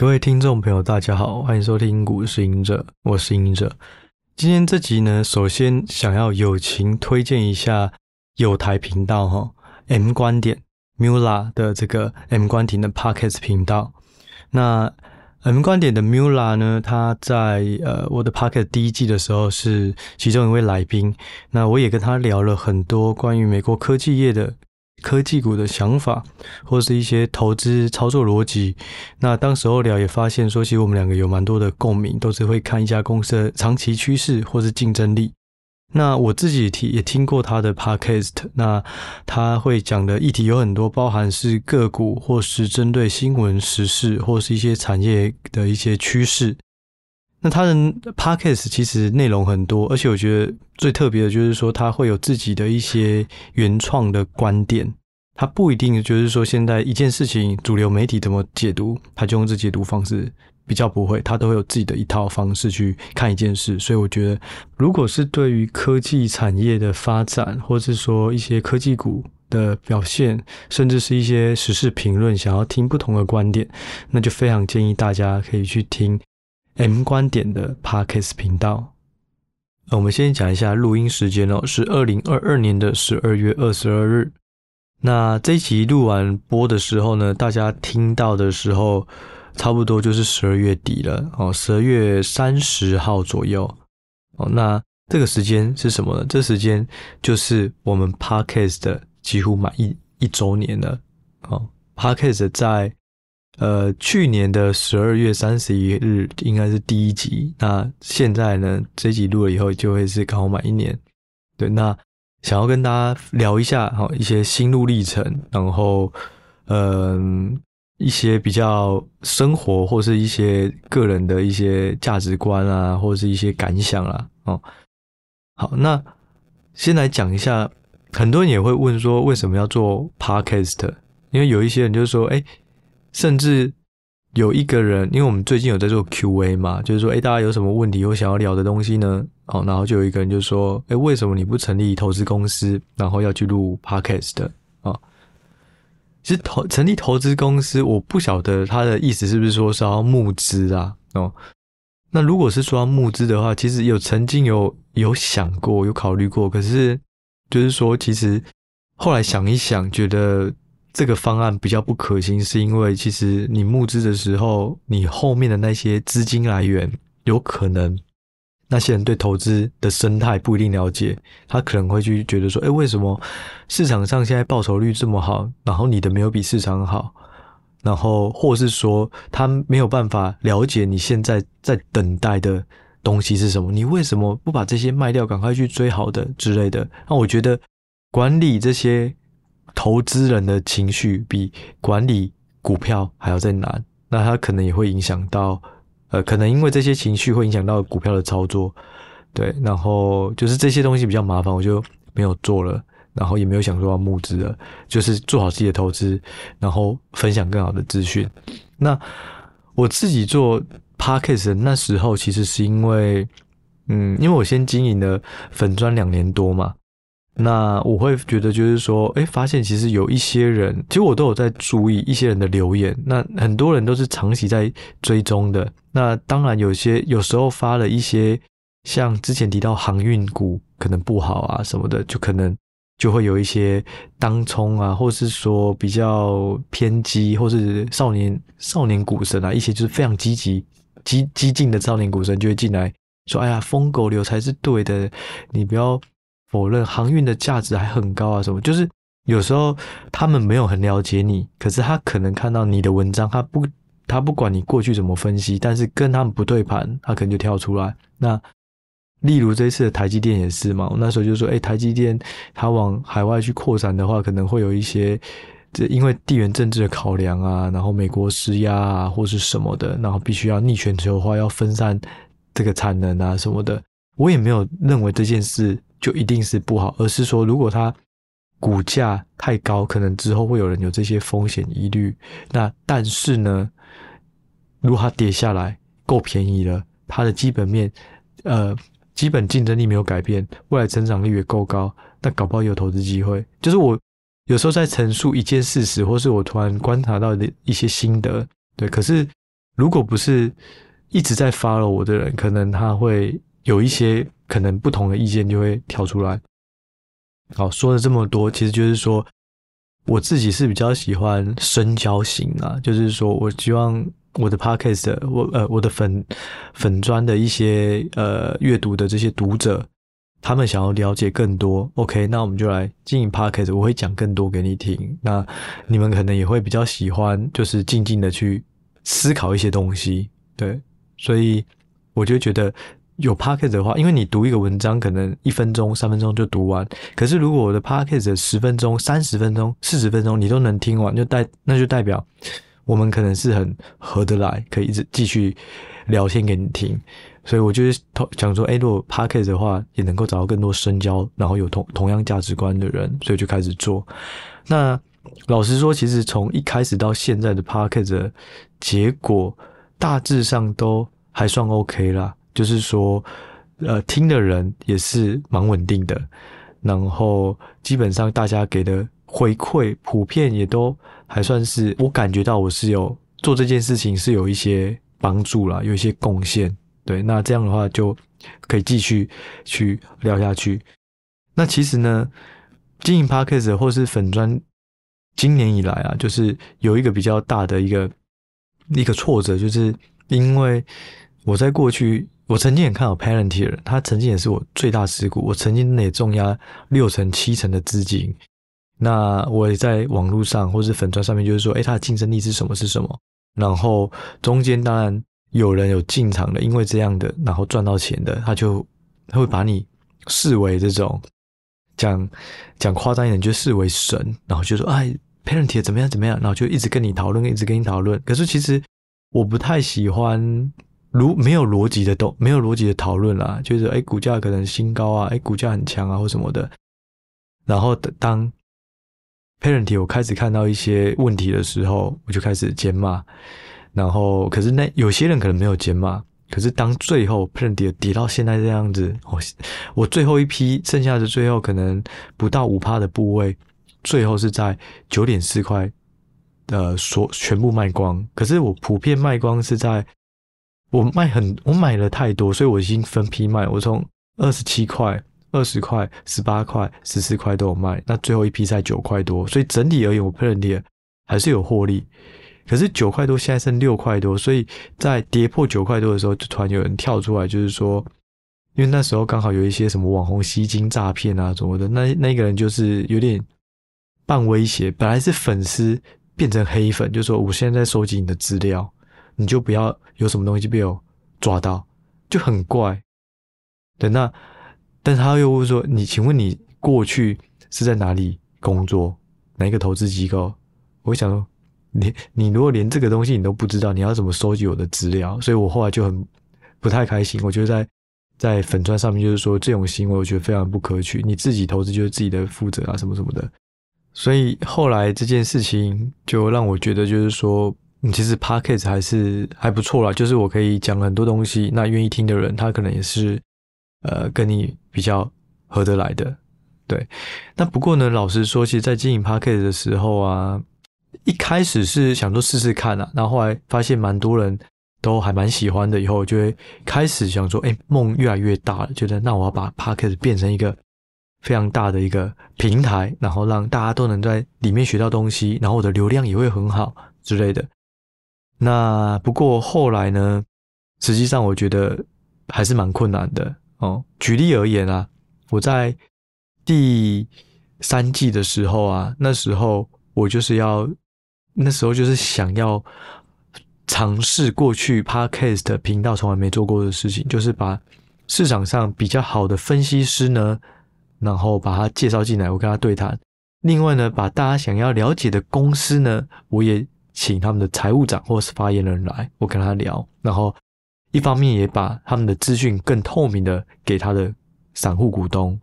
各位听众朋友，大家好，欢迎收听《股市赢者》，我是赢者。今天这集呢，首先想要友情推荐一下友台频道哈，M 观点 Mula 的这个 M 关点的 Pockets 频道。那 M 观点的 Mula 呢，他在呃我的 Pocket 第一季的时候是其中一位来宾，那我也跟他聊了很多关于美国科技业的。科技股的想法，或是一些投资操作逻辑。那当时候聊也发现说，其实我们两个有蛮多的共鸣，都是会看一家公司的长期趋势或是竞争力。那我自己听也听过他的 podcast，那他会讲的议题有很多，包含是个股，或是针对新闻时事，或是一些产业的一些趋势。那他的 podcast 其实内容很多，而且我觉得最特别的就是说，他会有自己的一些原创的观点。他不一定就是说，现在一件事情主流媒体怎么解读，他就用这解读方式，比较不会，他都会有自己的一套方式去看一件事。所以我觉得，如果是对于科技产业的发展，或是说一些科技股的表现，甚至是一些时事评论，想要听不同的观点，那就非常建议大家可以去听。M 观点的 Podcast 频道。我们先讲一下录音时间哦，是二零二二年的十二月二十二日。那这一集录完播的时候呢，大家听到的时候，差不多就是十二月底了哦，十二月三十号左右哦。那这个时间是什么呢？这时间就是我们 Podcast 的几乎满一一周年了哦。Podcast 在。呃，去年的十二月三十一日应该是第一集。那现在呢，这集录了以后就会是刚好满一年。对，那想要跟大家聊一下哈，一些心路历程，然后嗯、一些比较生活或是一些个人的一些价值观啊，或者是一些感想啊。哦，好，那先来讲一下，很多人也会问说，为什么要做 Podcast？因为有一些人就是说，哎。甚至有一个人，因为我们最近有在做 Q&A 嘛，就是说，哎，大家有什么问题，有想要聊的东西呢？哦，然后就有一个人就说，哎，为什么你不成立投资公司，然后要去录 Podcast 的？啊，其实投成立投资公司，我不晓得他的意思是不是说是要募资啊？哦，那如果是说要募资的话，其实有曾经有有想过，有考虑过，可是就是说，其实后来想一想，觉得。这个方案比较不可行，是因为其实你募资的时候，你后面的那些资金来源，有可能那些人对投资的生态不一定了解，他可能会去觉得说，诶，为什么市场上现在报酬率这么好，然后你的没有比市场好，然后或是说他没有办法了解你现在在等待的东西是什么，你为什么不把这些卖掉，赶快去追好的之类的？那我觉得管理这些。投资人的情绪比管理股票还要再难，那他可能也会影响到，呃，可能因为这些情绪会影响到股票的操作，对，然后就是这些东西比较麻烦，我就没有做了，然后也没有想说要募资了，就是做好自己的投资，然后分享更好的资讯。那我自己做 Podcast 那时候，其实是因为，嗯，因为我先经营了粉专两年多嘛。那我会觉得就是说，哎，发现其实有一些人，其实我都有在注意一些人的留言。那很多人都是长期在追踪的。那当然有些有时候发了一些，像之前提到航运股可能不好啊什么的，就可能就会有一些当冲啊，或是说比较偏激，或是少年少年股神啊，一些就是非常积极、激激进的少年股神就会进来说，哎呀，疯狗流才是对的，你不要。否认航运的价值还很高啊，什么？就是有时候他们没有很了解你，可是他可能看到你的文章，他不，他不管你过去怎么分析，但是跟他们不对盘，他可能就跳出来。那例如这次的台积电也是嘛，我那时候就说，诶，台积电它往海外去扩展的话，可能会有一些这因为地缘政治的考量啊，然后美国施压啊，或是什么的，然后必须要逆全球化，要分散这个产能啊什么的。我也没有认为这件事。就一定是不好，而是说，如果它股价太高，可能之后会有人有这些风险疑虑。那但是呢，如果它跌下来够便宜了，它的基本面，呃，基本竞争力没有改变，未来成长率也够高，那搞不好有投资机会。就是我有时候在陈述一件事实，或是我突然观察到的一些心得，对，可是如果不是一直在 follow 我的人，可能他会有一些可能不同的意见就会跳出来。好，说了这么多，其实就是说我自己是比较喜欢深交型啊，就是说我希望我的 podcast，我呃我的粉粉专的一些呃阅读的这些读者。他们想要了解更多，OK，那我们就来经营 Podcast，我会讲更多给你听。那你们可能也会比较喜欢，就是静静的去思考一些东西，对。所以我就觉得有 Podcast 的话，因为你读一个文章可能一分钟、三分钟就读完，可是如果我的 Podcast 十分钟、三十分钟、四十分钟你都能听完，就代那就代表我们可能是很合得来，可以一直继续聊天给你听。所以我就是想说，哎，如果 Podcast 的话，也能够找到更多深交，然后有同同样价值观的人，所以就开始做。那老实说，其实从一开始到现在的 Podcast 结果，大致上都还算 OK 啦。就是说，呃，听的人也是蛮稳定的，然后基本上大家给的回馈普遍也都还算是，我感觉到我是有做这件事情是有一些帮助啦，有一些贡献。对，那这样的话就可以继续去聊下去。那其实呢，经营 Podcast 或是粉砖，今年以来啊，就是有一个比较大的一个一个挫折，就是因为我在过去，我曾经也看到 Palantir，他曾经也是我最大持股，我曾经也重压六成七成的资金。那我也在网络上或是粉专上面，就是说，哎，它的竞争力是什么？是什么？然后中间当然。有人有进场的，因为这样的，然后赚到钱的，他就他会把你视为这种讲讲夸张一点，就视为神，然后就说哎，Palantir 怎么样怎么样，然后就一直跟你讨论，一直跟你讨论。可是其实我不太喜欢如没有逻辑的都没有逻辑的讨论啦，就是哎，股价可能新高啊，哎，股价很强啊，或什么的。然后当 parent 我开始看到一些问题的时候，我就开始尖骂。然后，可是那有些人可能没有减码。可是当最后 parent 跌到现在这样子，我我最后一批剩下的最后可能不到五趴的部位，最后是在九点四块，呃，所全部卖光。可是我普遍卖光是在我卖很我买了太多，所以我已经分批卖。我从二十七块、二十块、十八块、十四块都有卖。那最后一批在九块多，所以整体而言，我 Palantir 还是有获利。可是九块多，现在剩六块多，所以在跌破九块多的时候，就突然有人跳出来，就是说，因为那时候刚好有一些什么网红吸金诈骗啊什么的，那那个人就是有点半威胁，本来是粉丝变成黑粉，就说我现在在收集你的资料，你就不要有什么东西被我抓到，就很怪。对，那但是他又会说，你请问你过去是在哪里工作，哪一个投资机构？我想说。你你如果连这个东西你都不知道，你要怎么收集我的资料？所以我后来就很不太开心。我觉得在在粉专上面就是说这种行为，我觉得非常不可取。你自己投资就是自己的负责啊，什么什么的。所以后来这件事情就让我觉得就是说，你其实 Podcast 还是还不错啦，就是我可以讲很多东西，那愿意听的人他可能也是呃跟你比较合得来的。对，那不过呢，老实说，其实，在经营 Podcast 的时候啊。一开始是想说试试看啊，然后后来发现蛮多人都还蛮喜欢的，以后就会开始想说，哎，梦越来越大了，觉得那我要把 Podcast 变成一个非常大的一个平台，然后让大家都能在里面学到东西，然后我的流量也会很好之类的。那不过后来呢，实际上我觉得还是蛮困难的哦。举例而言啊，我在第三季的时候啊，那时候我就是要。那时候就是想要尝试过去 Podcast 频道从来没做过的事情，就是把市场上比较好的分析师呢，然后把他介绍进来，我跟他对谈。另外呢，把大家想要了解的公司呢，我也请他们的财务长或是发言人来，我跟他聊。然后一方面也把他们的资讯更透明的给他的散户股东。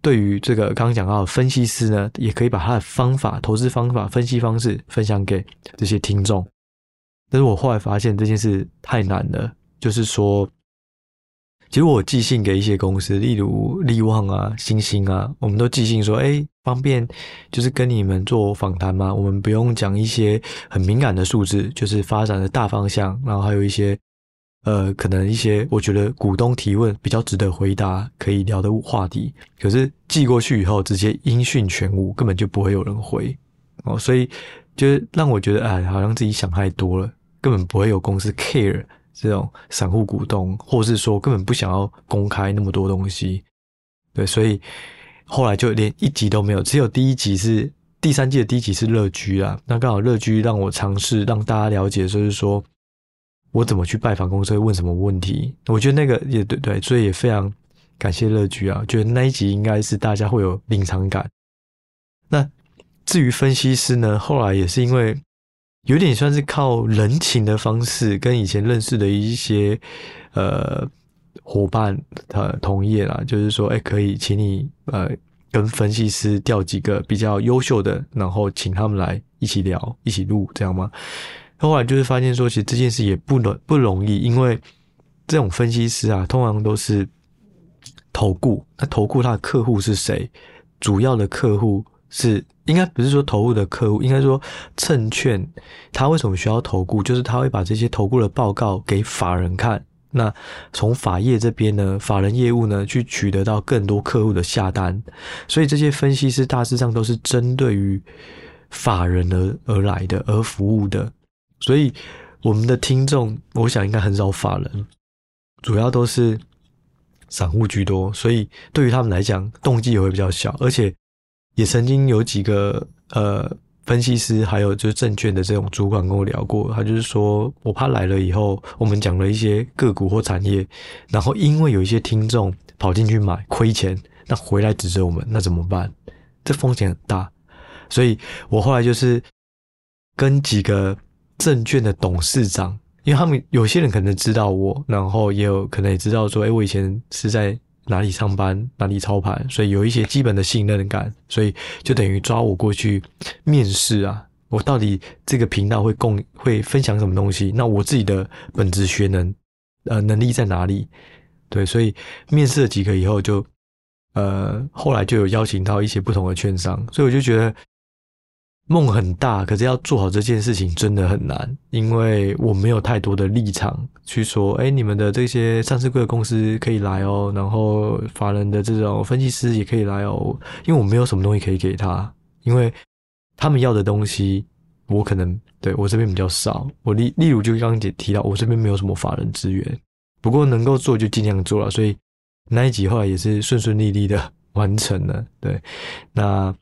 对于这个刚刚讲到的分析师呢，也可以把他的方法、投资方法、分析方式分享给这些听众。但是我后来发现这件事太难了，就是说，其实我寄信给一些公司，例如力旺啊、星星啊，我们都寄信说，哎，方便就是跟你们做访谈吗？我们不用讲一些很敏感的数字，就是发展的大方向，然后还有一些呃，可能一些我觉得股东提问比较值得回答、可以聊的话题。可是寄过去以后，直接音讯全无，根本就不会有人回哦，所以就是让我觉得，哎，好像自己想太多了，根本不会有公司 care 这种散户股东，或是说根本不想要公开那么多东西。对，所以。后来就连一集都没有，只有第一集是第三季的第一集是乐居啊。那刚好乐居让我尝试让大家了解，就是说我怎么去拜访公司，会问什么问题。我觉得那个也对对，所以也非常感谢乐居啊。觉得那一集应该是大家会有临场感。那至于分析师呢，后来也是因为有点算是靠人情的方式，跟以前认识的一些呃。伙伴呃同意啦，就是说，哎、可以请你呃跟分析师调几个比较优秀的，然后请他们来一起聊，一起录，这样吗？后来就是发现说，其实这件事也不容不容易，因为这种分析师啊，通常都是投顾，那投顾他的客户是谁？主要的客户是应该不是说投顾的客户，应该说证券，他为什么需要投顾？就是他会把这些投顾的报告给法人看。那从法业这边呢，法人业务呢，去取得到更多客户的下单，所以这些分析师大致上都是针对于法人而而来的，而服务的。所以我们的听众，我想应该很少法人，主要都是散户居多，所以对于他们来讲，动机也会比较小，而且也曾经有几个呃。分析师还有就是证券的这种主管跟我聊过，他就是说我怕来了以后，我们讲了一些个股或产业，然后因为有一些听众跑进去买亏钱，那回来指责我们，那怎么办？这风险很大，所以我后来就是跟几个证券的董事长，因为他们有些人可能知道我，然后也有可能也知道说，哎，我以前是在。哪里上班，哪里操盘，所以有一些基本的信任感，所以就等于抓我过去面试啊，我到底这个频道会共会分享什么东西？那我自己的本职学能呃能力在哪里？对，所以面试了几个以后就，就呃后来就有邀请到一些不同的券商，所以我就觉得。梦很大，可是要做好这件事情真的很难，因为我没有太多的立场去说，哎，你们的这些上市贵的公司可以来哦，然后法人的这种分析师也可以来哦，因为我没有什么东西可以给他，因为他们要的东西，我可能对我这边比较少。我例例如就刚刚姐提到，我这边没有什么法人资源，不过能够做就尽量做了，所以那一集后来也是顺顺利利的完成了。对，那。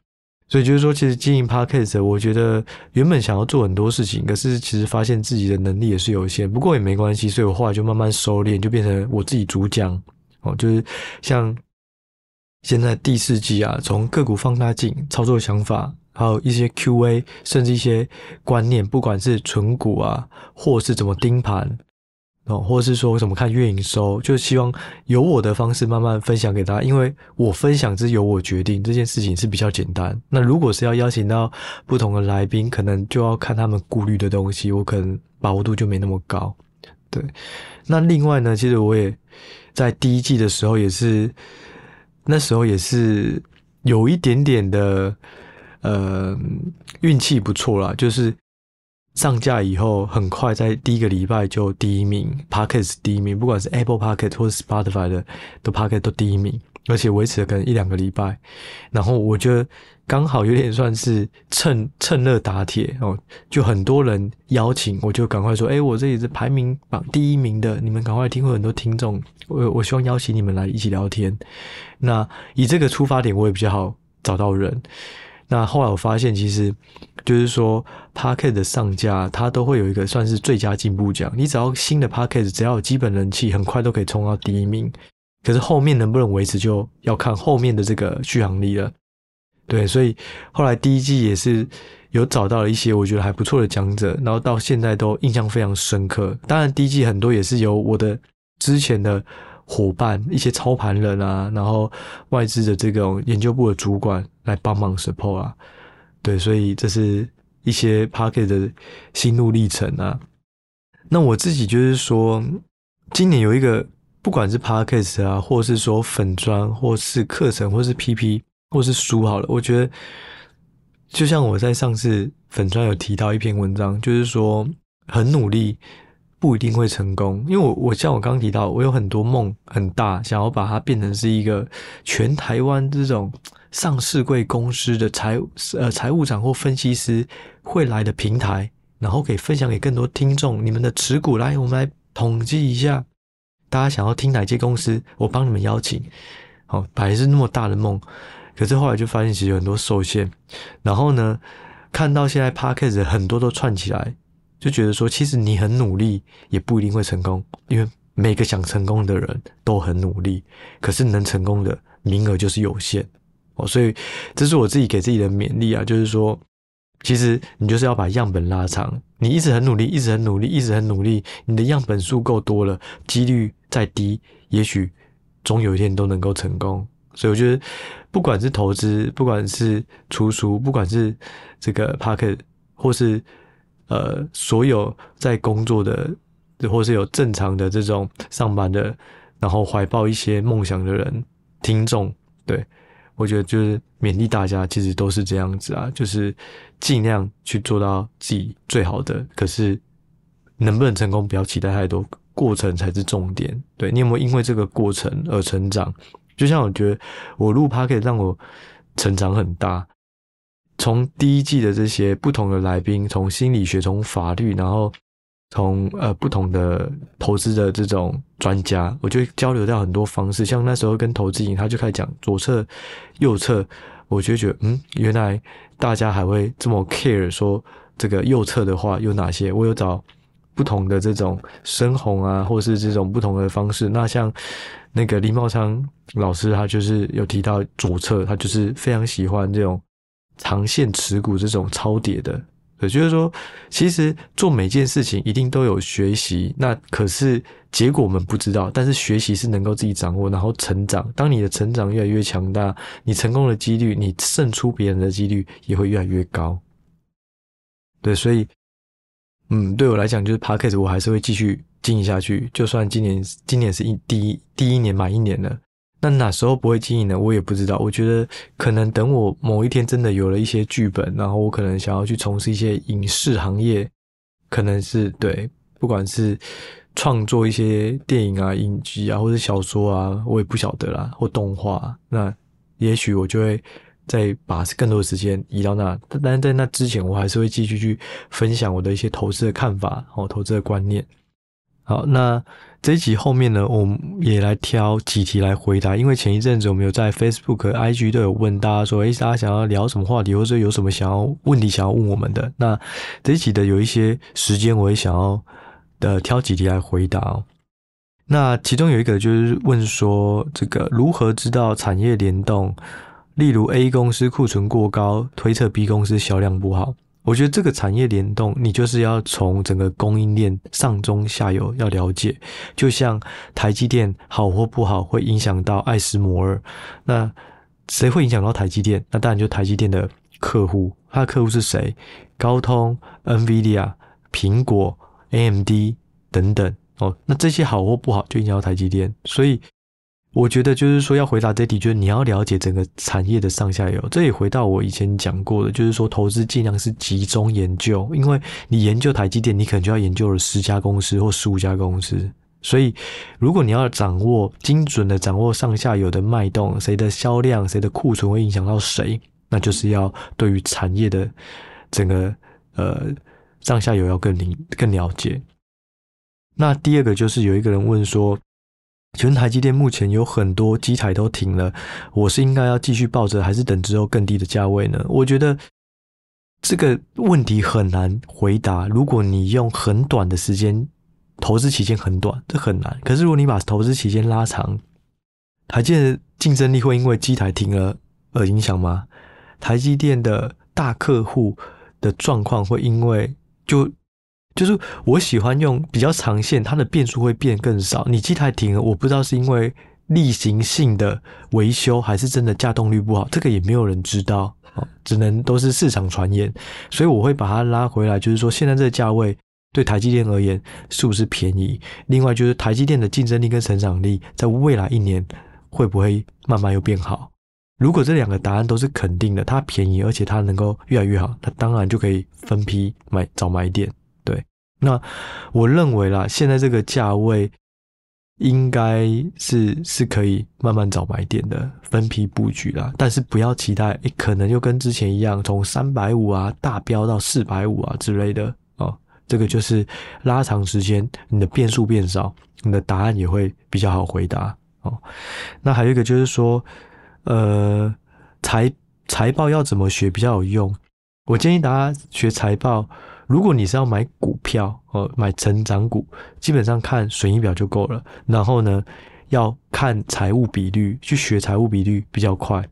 所以就是说，其实经营 Podcast，我觉得原本想要做很多事情，可是其实发现自己的能力也是有限。不过也没关系，所以我后来就慢慢收敛，就变成我自己主讲。哦，就是像现在第四季啊，从个股放大镜、操作想法，还有一些 QA，甚至一些观念，不管是存股啊，或是怎么盯盘。哦，或者是说怎么看月营收，就希望由我的方式慢慢分享给大家，因为我分享是由我决定，这件事情是比较简单。那如果是要邀请到不同的来宾，可能就要看他们顾虑的东西，我可能把握度就没那么高。对，那另外呢，其实我也在第一季的时候也是，那时候也是有一点点的呃运气不错啦，就是。上架以后，很快在第一个礼拜就第一名 p o c k e t 第一名，不管是 Apple Pocket 或是 Spotify 的，都 Pocket 都第一名，而且维持了可能一两个礼拜。然后我觉得刚好有点算是趁趁热打铁哦，就很多人邀请，我就赶快说，哎，我这里是排名榜第一名的，你们赶快听，会很多听众，我我希望邀请你们来一起聊天。那以这个出发点，我也比较好找到人。那后来我发现，其实就是说，Podcast 的上架，它都会有一个算是最佳进步奖。你只要新的 Podcast 只要有基本人气，很快都可以冲到第一名。可是后面能不能维持，就要看后面的这个续航力了。对，所以后来第一季也是有找到了一些我觉得还不错的讲者，然后到现在都印象非常深刻。当然，第一季很多也是由我的之前的。伙伴，一些操盘人啊，然后外资的这种研究部的主管来帮忙 support 啊，对，所以这是一些 Podcast 的心路历程啊。那我自己就是说，今年有一个不管是 Podcast 啊，或是说粉砖，或是课程，或是 PP，或是书好了，我觉得就像我在上次粉砖有提到一篇文章，就是说很努力不一定会成功，因为我我像我刚提到，我有很多梦很大，想要把它变成是一个全台湾这种上市贵公司的财呃财务长或分析师会来的平台，然后可以分享给更多听众，你们的持股来，我们来统计一下，大家想要听哪间公司，我帮你们邀请。好，本来是那么大的梦。可是后来就发现，其实有很多受限。然后呢，看到现在 Podcast 很多都串起来，就觉得说，其实你很努力也不一定会成功，因为每个想成功的人都很努力，可是能成功的名额就是有限哦。所以这是我自己给自己的勉励啊，就是说，其实你就是要把样本拉长，你一直很努力，一直很努力，一直很努力，你的样本数够多了，几率再低，也许终有一天都能够成功。所以我觉得，不管是投资，不管是出书，不管是这个 Podcast，或是呃所有在工作的，或是有正常的这种上班的，然后怀抱一些梦想的人，听众，对，我觉得就是勉励大家，其实都是这样子啊，就是尽量去做到自己最好的。可是能不能成功，不要期待太多，过程才是重点。对，你有没有因为这个过程而成长？就像我觉得我录趴可以让我成长很大，从第一季的这些不同的来宾，从心理学，从法律，然后从呃不同的投资的这种专家，我就交流到很多方式。像那时候跟投资瘾，他就开始讲左侧、右侧，我就觉得嗯，原来大家还会这么 care 说这个右侧的话有哪些？我有找不同的这种深红啊，或是这种不同的方式。那像。那个林茂昌老师，他就是有提到左侧，他就是非常喜欢这种长线持股这种超跌的。也就是说，其实做每件事情一定都有学习，那可是结果我们不知道，但是学习是能够自己掌握，然后成长。当你的成长越来越强大，你成功的几率，你胜出别人的几率也会越来越高。对，所以，嗯，对我来讲，就是 Podcast 我还是会继续。经营下去，就算今年今年是一第一第一年满一年了，那哪时候不会经营呢？我也不知道。我觉得可能等我某一天真的有了一些剧本，然后我可能想要去从事一些影视行业，可能是对，不管是创作一些电影啊、影集啊，或者小说啊，我也不晓得啦，或动画，那也许我就会再把更多的时间移到那。但是在那之前，我还是会继续去分享我的一些投资的看法，哦，投资的观念。好，那这一集后面呢，我们也来挑几题来回答。因为前一阵子我们有在 Facebook、IG 都有问大家说，诶，大家想要聊什么话题，或者有什么想要问题想要问我们的。那这一集的有一些时间，我也想要的挑几题来回答哦。那其中有一个就是问说，这个如何知道产业联动？例如 A 公司库存过高，推测 B 公司销量不好。我觉得这个产业联动，你就是要从整个供应链上中下游要了解。就像台积电好或不好，会影响到艾斯摩尔。那谁会影响到台积电？那当然就台积电的客户。他的客户是谁？高通、NVIDIA、苹果、AMD 等等。哦，那这些好或不好，就影响到台积电。所以。我觉得就是说，要回答这题，就是你要了解整个产业的上下游。这也回到我以前讲过的，就是说投资尽量是集中研究，因为你研究台积电，你可能就要研究了十家公司或十五家公司。所以，如果你要掌握精准的掌握上下游的脉动，谁的销量、谁的库存会影响到谁，那就是要对于产业的整个呃上下游要更理更了解。那第二个就是有一个人问说。请问台积电目前有很多机台都停了，我是应该要继续抱着，还是等之后更低的价位呢？我觉得这个问题很难回答。如果你用很短的时间，投资期间很短，这很难。可是如果你把投资期间拉长，台积电的竞争力会因为机台停了而影响吗？台积电的大客户的状况会因为就？就是我喜欢用比较长线，它的变数会变更少。你机台停了，我不知道是因为例行性的维修，还是真的稼动率不好，这个也没有人知道，只能都是市场传言。所以我会把它拉回来，就是说现在这个价位对台积电而言是不是便宜？另外就是台积电的竞争力跟成长力，在未来一年会不会慢慢又变好？如果这两个答案都是肯定的，它便宜，而且它能够越来越好，它当然就可以分批买找买点。那我认为啦，现在这个价位应该是是可以慢慢找买点的，分批布局啦。但是不要期待，诶，可能就跟之前一样，从三百五啊大飙到四百五啊之类的哦。这个就是拉长时间，你的变数变少，你的答案也会比较好回答哦。那还有一个就是说。呃，财财报要怎么学比较有用？我建议大家学财报。如果你是要买股票，呃，买成长股，基本上看损益表就够了。然后呢，要看财务比率，去学财务比率比较快。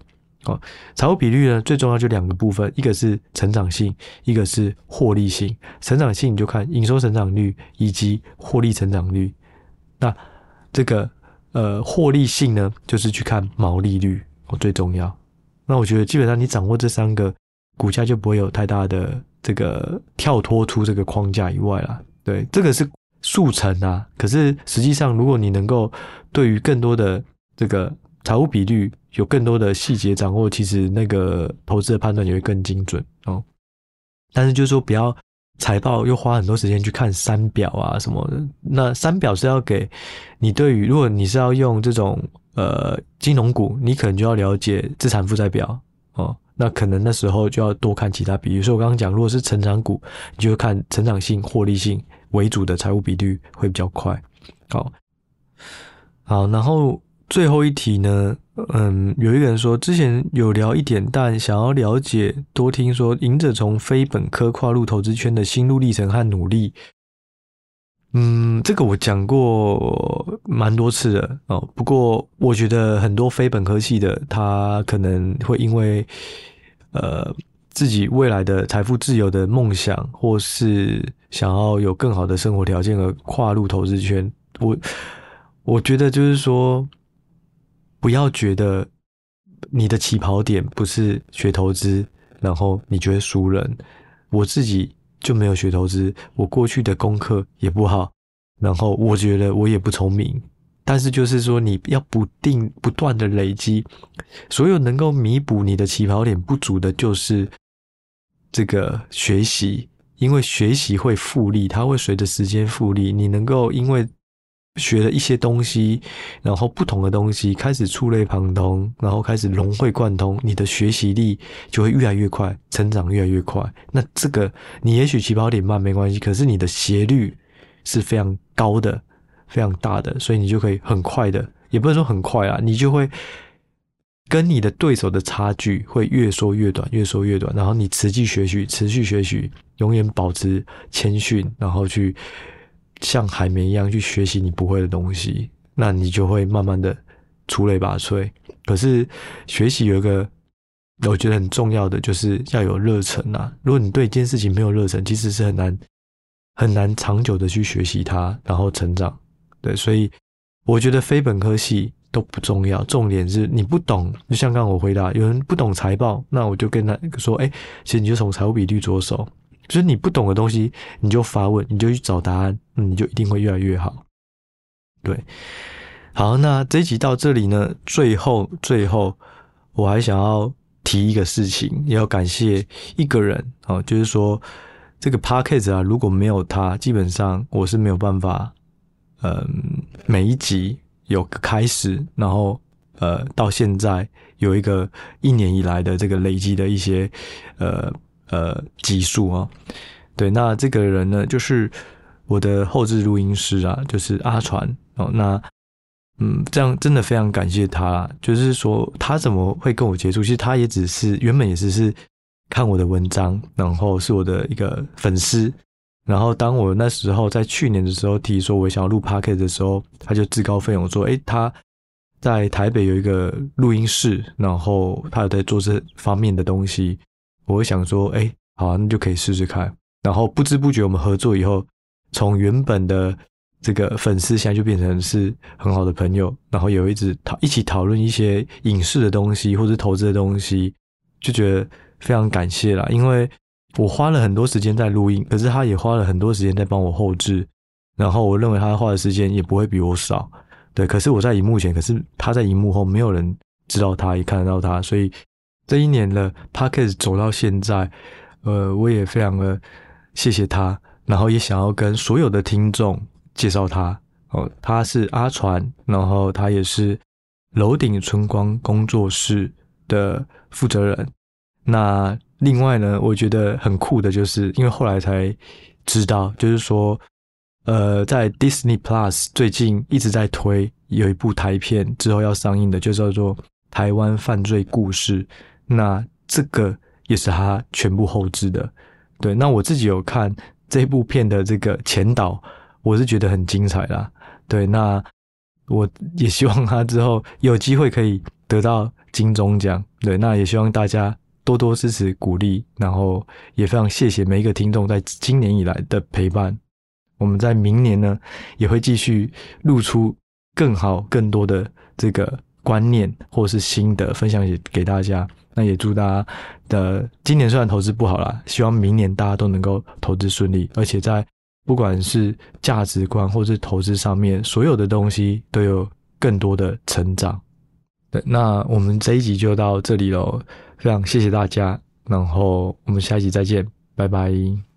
哦，财务比率呢，最重要就两个部分，一个是成长性，一个是获利性。成长性你就看营收成长率以及获利成长率。那这个呃，获利性呢，就是去看毛利率。哦，最重要。那我觉得基本上你掌握这三个，股价就不会有太大的这个跳脱出这个框架以外了。对，这个是速成啊。可是实际上，如果你能够对于更多的这个财务比率有更多的细节掌握，其实那个投资的判断也会更精准哦。但是就是说，不要财报又花很多时间去看三表啊什么的。那三表是要给你对于，如果你是要用这种。呃，金融股你可能就要了解资产负债表哦，那可能那时候就要多看其他，比如说我刚刚讲，如果是成长股，你就看成长性、获利性为主的财务比率会比较快。好，好，然后最后一题呢，嗯，有一个人说之前有聊一点，但想要了解多听说，赢者从非本科跨入投资圈的心路历程和努力。嗯，这个我讲过蛮多次的哦。不过我觉得很多非本科系的，他可能会因为呃自己未来的财富自由的梦想，或是想要有更好的生活条件而跨入投资圈。我我觉得就是说，不要觉得你的起跑点不是学投资，然后你觉得输人。我自己。就没有学投资，我过去的功课也不好，然后我觉得我也不聪明，但是就是说你要不定不断的累积，所有能够弥补你的起跑点不足的，就是这个学习，因为学习会复利，它会随着时间复利，你能够因为。学了一些东西，然后不同的东西开始触类旁通，然后开始融会贯通，你的学习力就会越来越快，成长越来越快。那这个你也许起跑点慢没关系，可是你的斜率是非常高的，非常大的，所以你就可以很快的，也不能说很快啊，你就会跟你的对手的差距会越缩越短，越缩越短。然后你持续学习，持续学习，永远保持谦逊，然后去。像海绵一样去学习你不会的东西，那你就会慢慢的出类拔萃。可是学习有一个我觉得很重要的，就是要有热忱啊。如果你对一件事情没有热忱，其实是很难很难长久的去学习它，然后成长。对，所以我觉得非本科系都不重要，重点是你不懂。就像刚我回答，有人不懂财报，那我就跟他说：“哎，其实你就从财务比率着手。”就是你不懂的东西，你就发问，你就去找答案，你就一定会越来越好。对，好，那这一集到这里呢，最后最后，我还想要提一个事情，也要感谢一个人哦，就是说这个 podcast 啊，如果没有他，基本上我是没有办法，嗯，每一集有个开始，然后呃，到现在有一个一年以来的这个累积的一些呃。呃，集数啊，对，那这个人呢，就是我的后置录音师啊，就是阿传哦。那嗯，这样真的非常感谢他。就是说，他怎么会跟我接触？其实他也只是原本也只是看我的文章，然后是我的一个粉丝。然后当我那时候在去年的时候提说我想要录 Podcast 的时候，他就自告奋勇说：“诶，他在台北有一个录音室，然后他有在做这方面的东西。”我会想说，哎，好啊，那就可以试试看。然后不知不觉我们合作以后，从原本的这个粉丝，现在就变成是很好的朋友。然后有一直讨一起讨论一些影视的东西或者投资的东西，就觉得非常感谢啦。因为我花了很多时间在录音，可是他也花了很多时间在帮我后置。然后我认为他花的时间也不会比我少，对。可是我在荧幕前，可是他在荧幕后，没有人知道他，也看得到他，所以这一年了，Podcast 走到现在，呃，我也非常的谢谢他，然后也想要跟所有的听众介绍他哦，他是阿传，然后他也是楼顶春光工作室的负责人。那另外呢，我觉得很酷的就是，因为后来才知道，就是说，呃，在 Disney Plus 最近一直在推有一部台片，之后要上映的，就叫做。台湾犯罪故事，那这个也是他全部后置的。对，那我自己有看这部片的这个前导，我是觉得很精彩啦。对，那我也希望他之后有机会可以得到金钟奖。对，那也希望大家多多支持鼓励，然后也非常谢谢每一个听众在今年以来的陪伴。我们在明年呢，也会继续露出更好、更多的这个。观念或是心得分享给给大家，那也祝大家的今年虽然投资不好啦，希望明年大家都能够投资顺利，而且在不管是价值观或是投资上面，所有的东西都有更多的成长。对，那我们这一集就到这里喽，非常谢谢大家，然后我们下一集再见，拜拜。